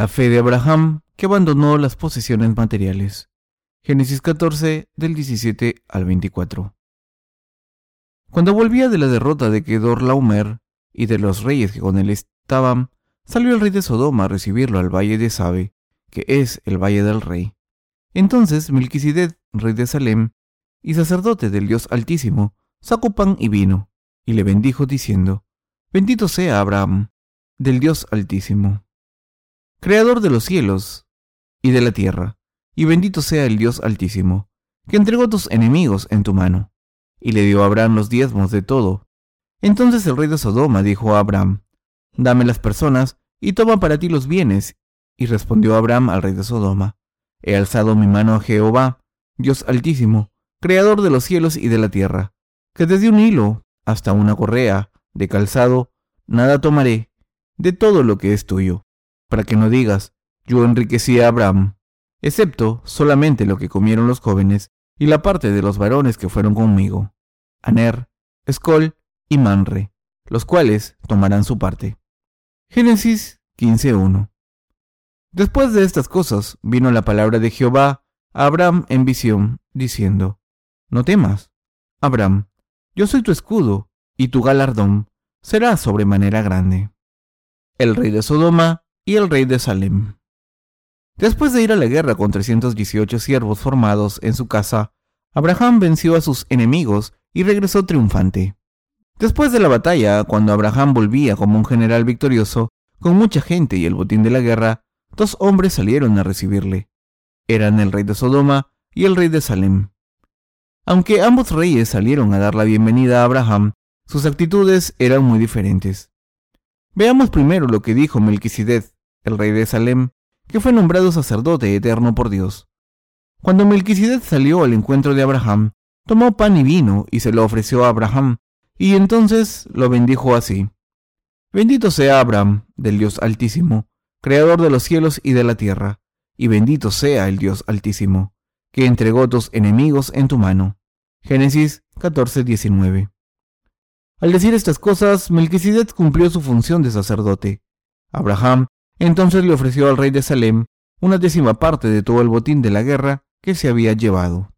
La fe de Abraham que abandonó las posesiones materiales. Génesis 14 del 17 al 24. Cuando volvía de la derrota de Kedorlaomer y de los reyes que con él estaban, salió el rey de Sodoma a recibirlo al valle de Sabe, que es el valle del rey. Entonces Melquisedec, rey de Salem, y sacerdote del Dios Altísimo, sacó pan y vino, y le bendijo diciendo, Bendito sea Abraham, del Dios Altísimo, Creador de los cielos y de la tierra, y bendito sea el Dios Altísimo, que entregó tus enemigos en tu mano, y le dio a Abraham los diezmos de todo. Entonces el rey de Sodoma dijo a Abraham, Dame las personas y toma para ti los bienes. Y respondió Abraham al rey de Sodoma, He alzado mi mano a Jehová, Dios Altísimo, Creador de los cielos y de la tierra, que desde un hilo hasta una correa de calzado, nada tomaré de todo lo que es tuyo, para que no digas, yo enriquecí a Abraham, excepto solamente lo que comieron los jóvenes y la parte de los varones que fueron conmigo, Aner, Escol y Manre, los cuales tomarán su parte. Génesis 15.1 Después de estas cosas vino la palabra de Jehová a Abraham en visión, diciendo, No temas, Abraham, yo soy tu escudo, y tu galardón será sobremanera grande. El rey de Sodoma y el rey de Salem. Después de ir a la guerra con 318 siervos formados en su casa, Abraham venció a sus enemigos y regresó triunfante. Después de la batalla, cuando Abraham volvía como un general victorioso, con mucha gente y el botín de la guerra, dos hombres salieron a recibirle. Eran el rey de Sodoma y el rey de Salem. Aunque ambos reyes salieron a dar la bienvenida a Abraham, sus actitudes eran muy diferentes. Veamos primero lo que dijo Melquisedec, el rey de Salem, que fue nombrado sacerdote eterno por Dios. Cuando Melquisedec salió al encuentro de Abraham, tomó pan y vino y se lo ofreció a Abraham, y entonces lo bendijo así. Bendito sea Abraham, del Dios Altísimo, Creador de los cielos y de la tierra, y bendito sea el Dios Altísimo, que entregó tus enemigos en tu mano. Génesis 14:19. Al decir estas cosas, Melquisedec cumplió su función de sacerdote. Abraham entonces le ofreció al rey de Salem una décima parte de todo el botín de la guerra que se había llevado.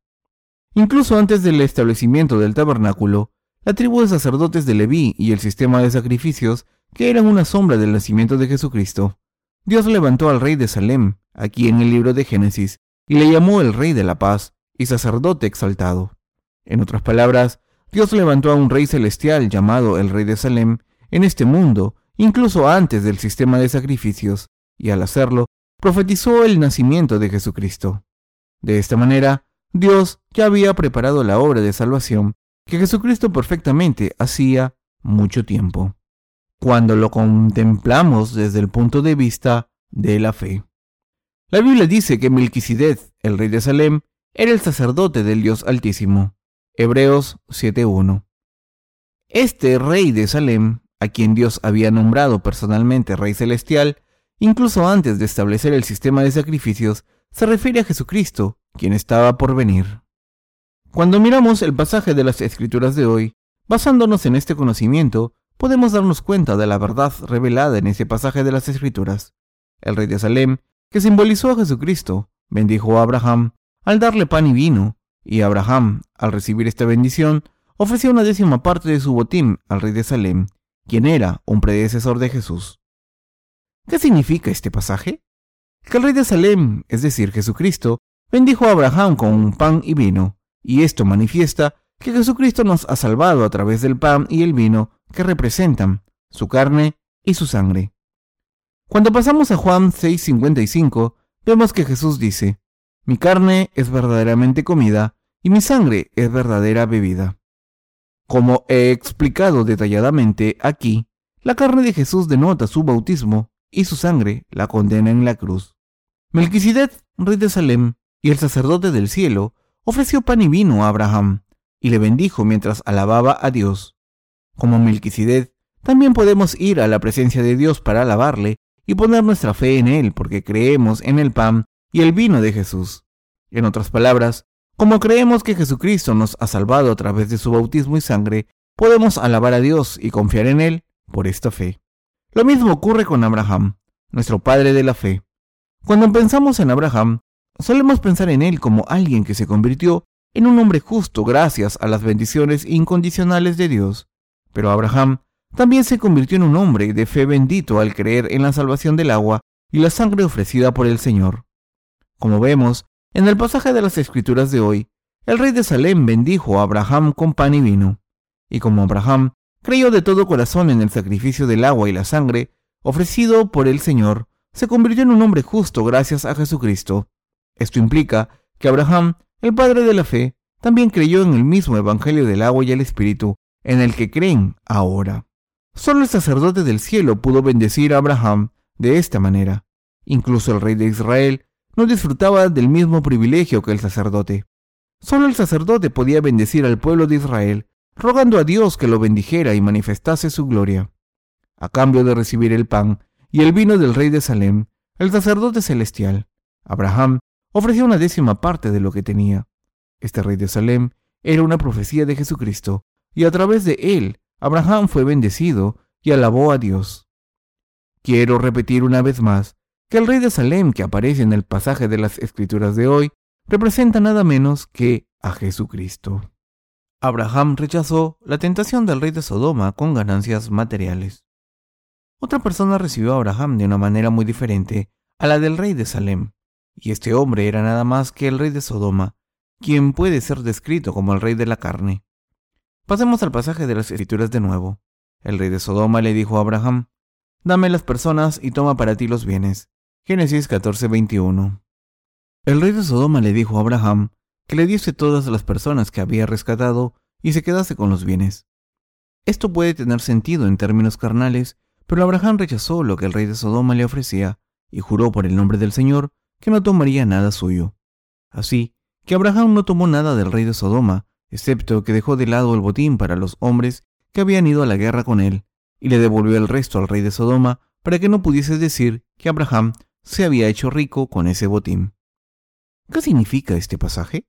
Incluso antes del establecimiento del tabernáculo, la tribu de sacerdotes de Leví y el sistema de sacrificios, que eran una sombra del nacimiento de Jesucristo, Dios levantó al rey de Salem, aquí en el libro de Génesis, y le llamó el rey de la paz y sacerdote exaltado. En otras palabras, Dios levantó a un rey celestial llamado el rey de Salem en este mundo incluso antes del sistema de sacrificios, y al hacerlo, profetizó el nacimiento de Jesucristo. De esta manera, Dios ya había preparado la obra de salvación que Jesucristo perfectamente hacía mucho tiempo, cuando lo contemplamos desde el punto de vista de la fe. La Biblia dice que Melquisedec, el rey de Salem, era el sacerdote del Dios Altísimo. Hebreos 7.1. Este rey de Salem a quien Dios había nombrado personalmente Rey Celestial, incluso antes de establecer el sistema de sacrificios, se refiere a Jesucristo, quien estaba por venir. Cuando miramos el pasaje de las Escrituras de hoy, basándonos en este conocimiento, podemos darnos cuenta de la verdad revelada en ese pasaje de las Escrituras. El rey de Salem, que simbolizó a Jesucristo, bendijo a Abraham al darle pan y vino, y Abraham, al recibir esta bendición, ofreció una décima parte de su botín al rey de Salem, quien era un predecesor de Jesús. ¿Qué significa este pasaje? Que el rey de Salem, es decir, Jesucristo, bendijo a Abraham con pan y vino, y esto manifiesta que Jesucristo nos ha salvado a través del pan y el vino que representan su carne y su sangre. Cuando pasamos a Juan 6:55, vemos que Jesús dice, Mi carne es verdaderamente comida y mi sangre es verdadera bebida. Como he explicado detalladamente aquí, la carne de Jesús denota su bautismo y su sangre la condena en la cruz. Melquisedec, rey de Salem, y el sacerdote del cielo, ofreció pan y vino a Abraham, y le bendijo mientras alababa a Dios. Como Melquisedec, también podemos ir a la presencia de Dios para alabarle y poner nuestra fe en Él porque creemos en el pan y el vino de Jesús. En otras palabras, como creemos que Jesucristo nos ha salvado a través de su bautismo y sangre, podemos alabar a Dios y confiar en Él por esta fe. Lo mismo ocurre con Abraham. nuestro padre de la fe. Cuando pensamos en Abraham, solemos pensar en él como alguien que se convirtió en un hombre justo gracias a las bendiciones incondicionales de Dios. Pero Abraham también se convirtió en un hombre de fe bendito al creer en la salvación del agua y la sangre ofrecida por el Señor. Como vemos en el pasaje de las Escrituras de hoy, el rey de Salem bendijo a Abraham con pan y vino. Y como Abraham creyó de todo corazón en el sacrificio del agua y la sangre ofrecido por el Señor, se convirtió en un hombre justo gracias a Jesucristo. Esto implica que Abraham, el padre de la fe, también creyó en el mismo Evangelio del agua y el Espíritu, en el que creen ahora. Solo el sacerdote del cielo pudo bendecir a Abraham de esta manera. Incluso el rey de Israel no disfrutaba del mismo privilegio que el sacerdote. Solo el sacerdote podía bendecir al pueblo de Israel, rogando a Dios que lo bendijera y manifestase su gloria. A cambio de recibir el pan y el vino del rey de Salem, el sacerdote celestial, Abraham, ofreció una décima parte de lo que tenía. Este rey de Salem era una profecía de Jesucristo, y a través de él, Abraham fue bendecido y alabó a Dios. Quiero repetir una vez más que el rey de Salem que aparece en el pasaje de las escrituras de hoy representa nada menos que a Jesucristo. Abraham rechazó la tentación del rey de Sodoma con ganancias materiales. Otra persona recibió a Abraham de una manera muy diferente a la del rey de Salem, y este hombre era nada más que el rey de Sodoma, quien puede ser descrito como el rey de la carne. Pasemos al pasaje de las escrituras de nuevo. El rey de Sodoma le dijo a Abraham, Dame las personas y toma para ti los bienes. Génesis 14:21. El rey de Sodoma le dijo a Abraham que le diese todas las personas que había rescatado y se quedase con los bienes. Esto puede tener sentido en términos carnales pero Abraham rechazó lo que el rey de Sodoma le ofrecía y juró por el nombre del Señor que no tomaría nada suyo. Así que Abraham no tomó nada del rey de Sodoma, excepto que dejó de lado el botín para los hombres que habían ido a la guerra con él, y le devolvió el resto al rey de Sodoma para que no pudiese decir que Abraham se había hecho rico con ese botín. ¿Qué significa este pasaje?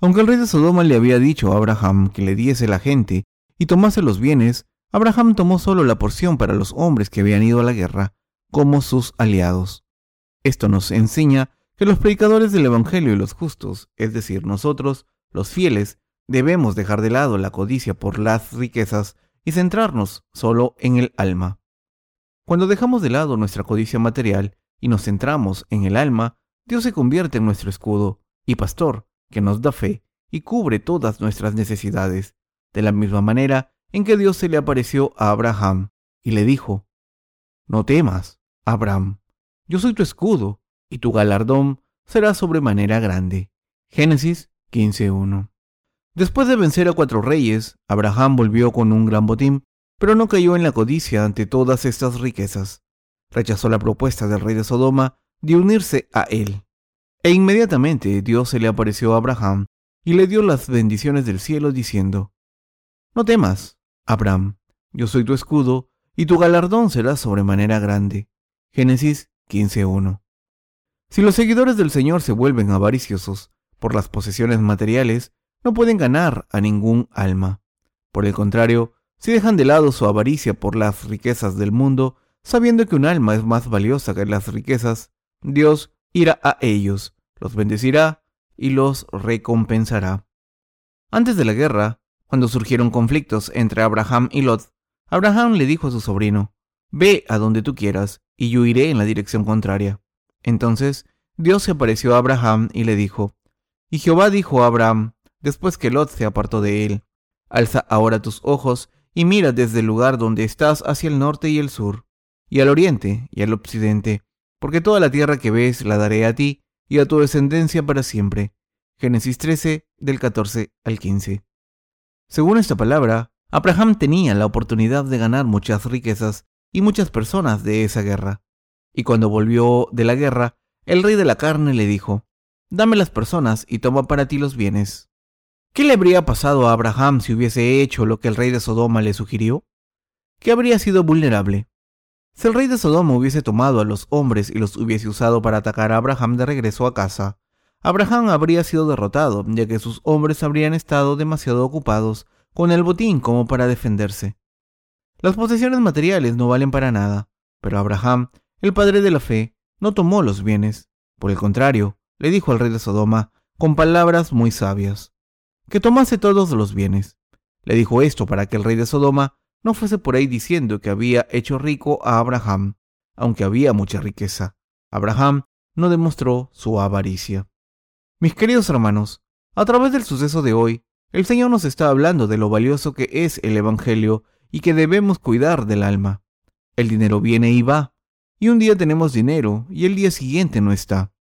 Aunque el rey de Sodoma le había dicho a Abraham que le diese la gente y tomase los bienes, Abraham tomó solo la porción para los hombres que habían ido a la guerra como sus aliados. Esto nos enseña que los predicadores del Evangelio y los justos, es decir, nosotros, los fieles, debemos dejar de lado la codicia por las riquezas y centrarnos solo en el alma. Cuando dejamos de lado nuestra codicia material y nos centramos en el alma, Dios se convierte en nuestro escudo y pastor, que nos da fe y cubre todas nuestras necesidades. De la misma manera, en que Dios se le apareció a Abraham y le dijo, No temas, Abraham, yo soy tu escudo, y tu galardón será sobremanera grande. Génesis 15.1. Después de vencer a cuatro reyes, Abraham volvió con un gran botín, pero no cayó en la codicia ante todas estas riquezas. Rechazó la propuesta del rey de Sodoma de unirse a él. E inmediatamente Dios se le apareció a Abraham y le dio las bendiciones del cielo diciendo, No temas, Abraham, yo soy tu escudo, y tu galardón será sobremanera grande. Génesis 15.1. Si los seguidores del Señor se vuelven avariciosos por las posesiones materiales, no pueden ganar a ningún alma. Por el contrario, si dejan de lado su avaricia por las riquezas del mundo, sabiendo que un alma es más valiosa que las riquezas, Dios irá a ellos, los bendecirá y los recompensará. Antes de la guerra, cuando surgieron conflictos entre Abraham y Lot, Abraham le dijo a su sobrino, Ve a donde tú quieras, y yo iré en la dirección contraria. Entonces Dios se apareció a Abraham y le dijo, Y Jehová dijo a Abraham, después que Lot se apartó de él, Alza ahora tus ojos y mira desde el lugar donde estás hacia el norte y el sur, y al oriente y al occidente, porque toda la tierra que ves la daré a ti y a tu descendencia para siempre. Génesis 13, del 14 al 15. Según esta palabra, Abraham tenía la oportunidad de ganar muchas riquezas y muchas personas de esa guerra. Y cuando volvió de la guerra, el rey de la carne le dijo, Dame las personas y toma para ti los bienes. ¿Qué le habría pasado a Abraham si hubiese hecho lo que el rey de Sodoma le sugirió? Que habría sido vulnerable. Si el rey de Sodoma hubiese tomado a los hombres y los hubiese usado para atacar a Abraham de regreso a casa, Abraham habría sido derrotado, ya que sus hombres habrían estado demasiado ocupados con el botín como para defenderse. Las posesiones materiales no valen para nada, pero Abraham el padre de la fe no tomó los bienes. Por el contrario, le dijo al rey de Sodoma, con palabras muy sabias, que tomase todos los bienes. Le dijo esto para que el rey de Sodoma no fuese por ahí diciendo que había hecho rico a Abraham, aunque había mucha riqueza. Abraham no demostró su avaricia. Mis queridos hermanos, a través del suceso de hoy, el Señor nos está hablando de lo valioso que es el Evangelio y que debemos cuidar del alma. El dinero viene y va, y un día tenemos dinero y el día siguiente no está.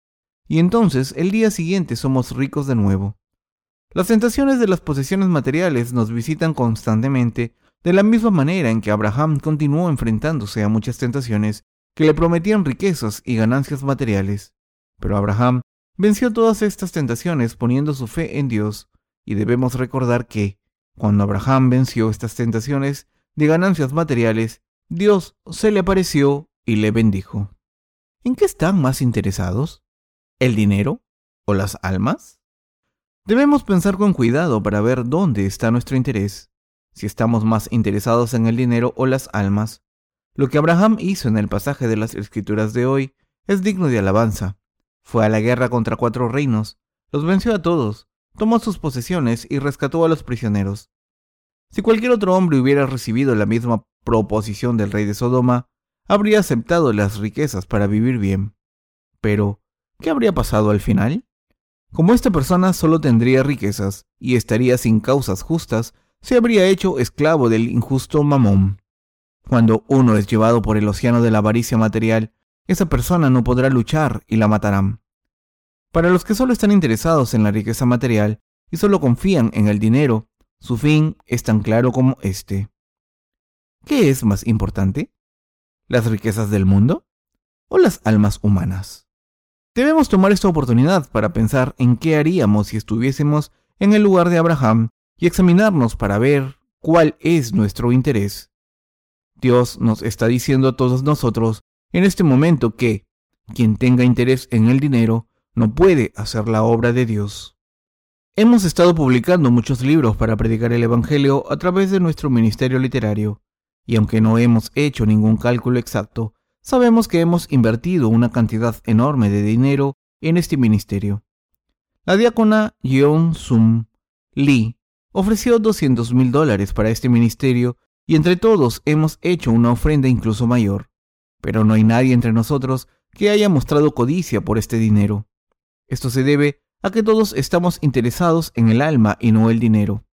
Y entonces el día siguiente somos ricos de nuevo. Las tentaciones de las posesiones materiales nos visitan constantemente de la misma manera en que Abraham continuó enfrentándose a muchas tentaciones que le prometían riquezas y ganancias materiales. Pero Abraham venció todas estas tentaciones poniendo su fe en Dios y debemos recordar que, cuando Abraham venció estas tentaciones de ganancias materiales, Dios se le apareció y le bendijo. ¿En qué están más interesados? ¿El dinero o las almas? Debemos pensar con cuidado para ver dónde está nuestro interés, si estamos más interesados en el dinero o las almas. Lo que Abraham hizo en el pasaje de las escrituras de hoy es digno de alabanza. Fue a la guerra contra cuatro reinos, los venció a todos, tomó sus posesiones y rescató a los prisioneros. Si cualquier otro hombre hubiera recibido la misma proposición del rey de Sodoma, habría aceptado las riquezas para vivir bien. Pero, ¿qué habría pasado al final? Como esta persona solo tendría riquezas y estaría sin causas justas, se habría hecho esclavo del injusto mamón. Cuando uno es llevado por el océano de la avaricia material, esa persona no podrá luchar y la matarán. Para los que solo están interesados en la riqueza material y solo confían en el dinero, su fin es tan claro como este. ¿Qué es más importante? ¿Las riquezas del mundo o las almas humanas? Debemos tomar esta oportunidad para pensar en qué haríamos si estuviésemos en el lugar de Abraham y examinarnos para ver cuál es nuestro interés. Dios nos está diciendo a todos nosotros en este momento que quien tenga interés en el dinero no puede hacer la obra de Dios. Hemos estado publicando muchos libros para predicar el Evangelio a través de nuestro ministerio literario, y aunque no hemos hecho ningún cálculo exacto, sabemos que hemos invertido una cantidad enorme de dinero en este ministerio. La diácona Yeon Sum Lee ofreció 200 mil dólares para este ministerio y entre todos hemos hecho una ofrenda incluso mayor. Pero no hay nadie entre nosotros que haya mostrado codicia por este dinero. Esto se debe a que todos estamos interesados en el alma y no el dinero.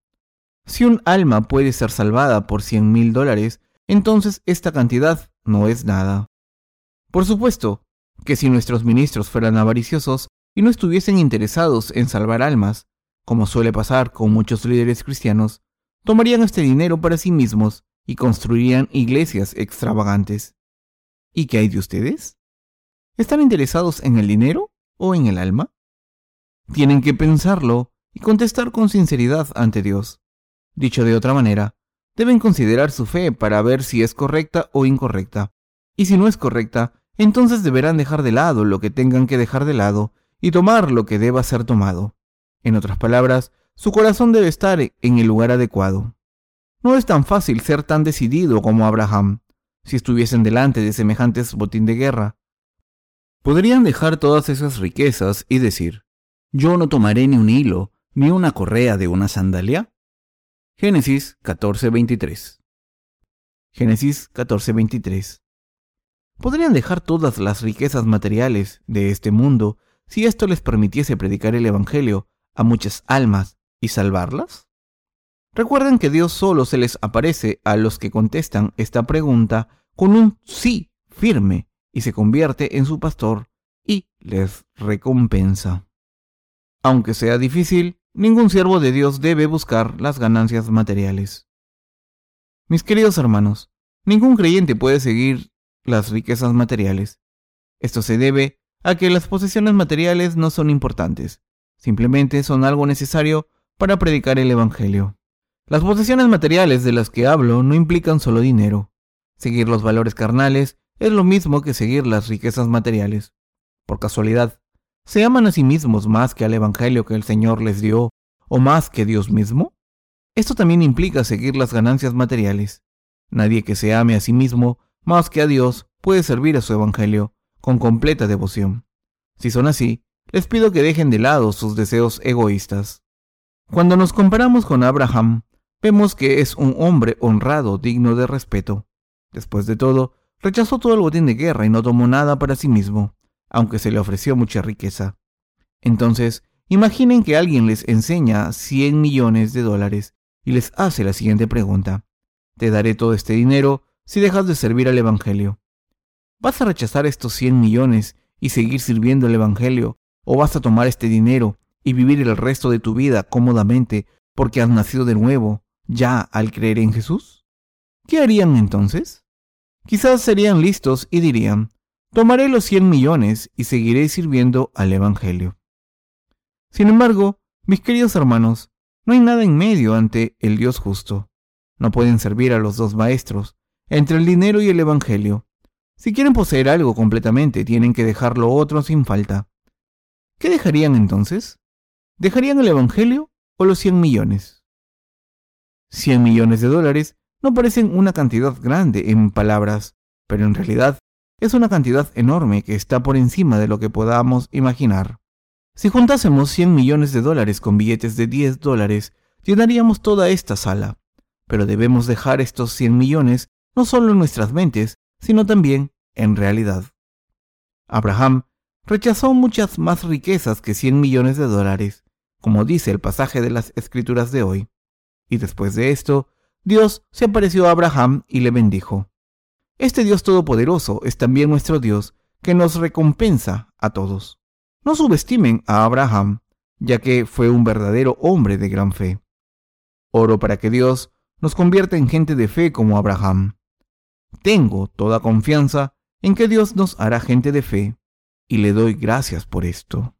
Si un alma puede ser salvada por 100 mil dólares, entonces esta cantidad no es nada. Por supuesto que si nuestros ministros fueran avariciosos y no estuviesen interesados en salvar almas, como suele pasar con muchos líderes cristianos, tomarían este dinero para sí mismos y construirían iglesias extravagantes. ¿Y qué hay de ustedes? ¿Están interesados en el dinero o en el alma? Tienen que pensarlo y contestar con sinceridad ante Dios. Dicho de otra manera, deben considerar su fe para ver si es correcta o incorrecta. Y si no es correcta, entonces deberán dejar de lado lo que tengan que dejar de lado y tomar lo que deba ser tomado. En otras palabras, su corazón debe estar en el lugar adecuado. No es tan fácil ser tan decidido como Abraham. Si estuviesen delante de semejantes botín de guerra, podrían dejar todas esas riquezas y decir, yo no tomaré ni un hilo, ni una correa de una sandalia. Génesis 14:23 Génesis 14:23 Podrían dejar todas las riquezas materiales de este mundo si esto les permitiese predicar el Evangelio a muchas almas y salvarlas? Recuerden que Dios solo se les aparece a los que contestan esta pregunta con un sí firme y se convierte en su pastor y les recompensa. Aunque sea difícil, ningún siervo de Dios debe buscar las ganancias materiales. Mis queridos hermanos, ningún creyente puede seguir las riquezas materiales. Esto se debe a que las posesiones materiales no son importantes, simplemente son algo necesario para predicar el Evangelio. Las posesiones materiales de las que hablo no implican solo dinero. Seguir los valores carnales es lo mismo que seguir las riquezas materiales. Por casualidad, ¿se aman a sí mismos más que al Evangelio que el Señor les dio o más que Dios mismo? Esto también implica seguir las ganancias materiales. Nadie que se ame a sí mismo más que a Dios puede servir a su Evangelio con completa devoción. Si son así, les pido que dejen de lado sus deseos egoístas. Cuando nos comparamos con Abraham, vemos que es un hombre honrado, digno de respeto. Después de todo, rechazó todo el botín de guerra y no tomó nada para sí mismo, aunque se le ofreció mucha riqueza. Entonces, imaginen que alguien les enseña 100 millones de dólares y les hace la siguiente pregunta. Te daré todo este dinero si dejas de servir al Evangelio. ¿Vas a rechazar estos 100 millones y seguir sirviendo al Evangelio? ¿O vas a tomar este dinero y vivir el resto de tu vida cómodamente porque has nacido de nuevo ya al creer en Jesús? ¿Qué harían entonces? Quizás serían listos y dirían, tomaré los 100 millones y seguiré sirviendo al Evangelio. Sin embargo, mis queridos hermanos, no hay nada en medio ante el Dios justo. No pueden servir a los dos maestros, entre el dinero y el Evangelio. Si quieren poseer algo completamente, tienen que dejar lo otro sin falta. ¿Qué dejarían entonces? ¿Dejarían el Evangelio o los 100 millones? 100 millones de dólares no parecen una cantidad grande en palabras, pero en realidad es una cantidad enorme que está por encima de lo que podamos imaginar. Si juntásemos 100 millones de dólares con billetes de 10 dólares, llenaríamos toda esta sala. Pero debemos dejar estos 100 millones no solo en nuestras mentes, sino también en realidad. Abraham rechazó muchas más riquezas que 100 millones de dólares, como dice el pasaje de las escrituras de hoy. Y después de esto, Dios se apareció a Abraham y le bendijo. Este Dios Todopoderoso es también nuestro Dios, que nos recompensa a todos. No subestimen a Abraham, ya que fue un verdadero hombre de gran fe. Oro para que Dios nos convierta en gente de fe como Abraham. Tengo toda confianza en que Dios nos hará gente de fe y le doy gracias por esto.